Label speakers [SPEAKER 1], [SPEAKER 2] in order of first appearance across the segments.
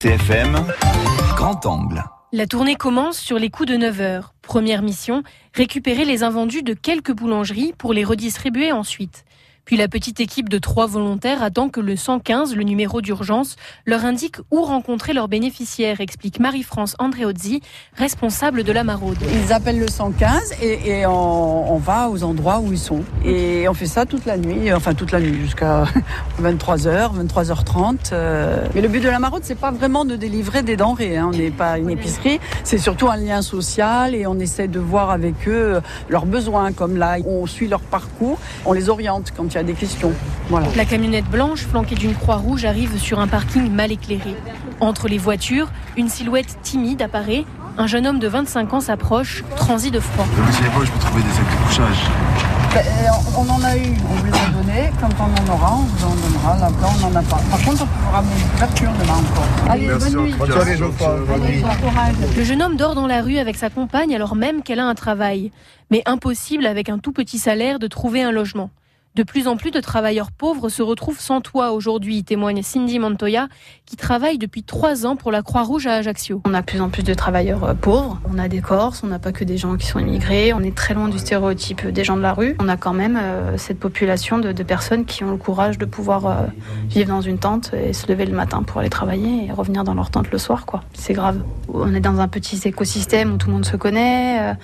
[SPEAKER 1] TFM, grand angle.
[SPEAKER 2] La tournée commence sur les coups de 9 heures. Première mission, récupérer les invendus de quelques boulangeries pour les redistribuer ensuite. Puis la petite équipe de trois volontaires attend que le 115, le numéro d'urgence, leur indique où rencontrer leurs bénéficiaires, explique Marie-France Andreozzi, responsable de la maraude.
[SPEAKER 3] Ils appellent le 115 et, on, va aux endroits où ils sont. Et on fait ça toute la nuit, enfin toute la nuit, jusqu'à 23h, 23h30. Euh. Mais le but de la maraude, c'est pas vraiment de délivrer des denrées. Hein. On n'est pas une épicerie, c'est surtout un lien social et on essaie de voir avec eux leurs besoins. Comme là, on suit leur parcours, on les oriente quand il y a des questions. Voilà.
[SPEAKER 2] La camionnette blanche, flanquée d'une croix rouge, arrive sur un parking mal éclairé. Entre les voitures, une silhouette timide apparaît. Un jeune homme de 25 ans s'approche, transi de froid.
[SPEAKER 4] Vous savez pas où je peux trouver des sacs de couchage
[SPEAKER 3] on en a eu, on vous les a donnés. Quand on en aura, on vous en donnera. Là-bas, on n'en a pas. Par contre, on peut vous ramener une couverture demain encore. Allez,
[SPEAKER 4] Merci
[SPEAKER 3] bonne nuit.
[SPEAKER 2] Le jeune homme dort dans la rue avec sa compagne alors même qu'elle a un travail. Mais impossible avec un tout petit salaire de trouver un logement. De plus en plus de travailleurs pauvres se retrouvent sans toit aujourd'hui, témoigne Cindy Montoya, qui travaille depuis trois ans pour la Croix-Rouge à Ajaccio.
[SPEAKER 5] On a de plus en plus de travailleurs euh, pauvres. On a des Corses, on n'a pas que des gens qui sont immigrés. On est très loin du stéréotype des gens de la rue. On a quand même euh, cette population de, personnes qui ont le courage de pouvoir euh, vivre dans une tente et se lever le matin pour aller travailler et revenir dans leur tente le soir. C'est grave. On est dans un petit écosystème où tout le monde se connaît.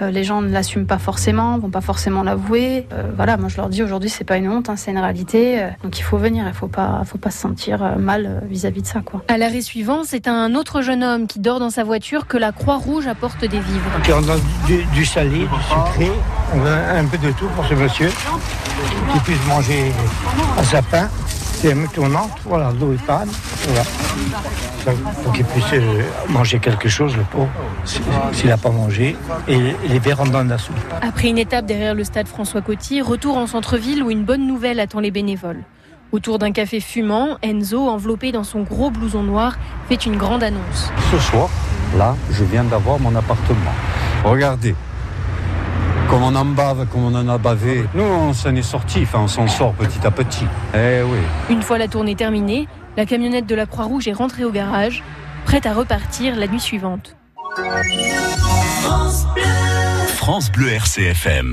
[SPEAKER 5] les gens ne l'assument pas forcément, vont pas forcément l'avouer. voilà, moi je leur dis aujourd'hui c'est pas une honte, hein, c'est une réalité. Donc il faut venir, il faut pas, faut pas se sentir mal vis-à-vis de ça. Quoi.
[SPEAKER 2] À l'arrêt suivant, c'est un autre jeune homme qui dort dans sa voiture que la Croix-Rouge apporte des vivres.
[SPEAKER 6] On a du, du salé, du sucré, on a un peu de tout pour ce monsieur, qui puisse manger à sa faim. C'est un tournante, voilà, l'eau et panne, voilà. Pour qu'il puisse euh, manger quelque chose, le pauvre, s'il n'a pas mangé, et les verres en dans la soupe.
[SPEAKER 2] Après une étape derrière le stade François Coty, retour en centre-ville où une bonne nouvelle attend les bénévoles. Autour d'un café fumant, Enzo, enveloppé dans son gros blouson noir, fait une grande annonce.
[SPEAKER 7] Ce soir, là, je viens d'avoir mon appartement. Regardez, comme on en bave, comme on en a bavé. Nous, on s'en est sorti, enfin, on s'en sort petit à petit. Eh oui.
[SPEAKER 2] Une fois la tournée terminée, la camionnette de la Croix-Rouge est rentrée au garage, prête à repartir la nuit suivante.
[SPEAKER 1] France Bleu, France Bleu RCFM.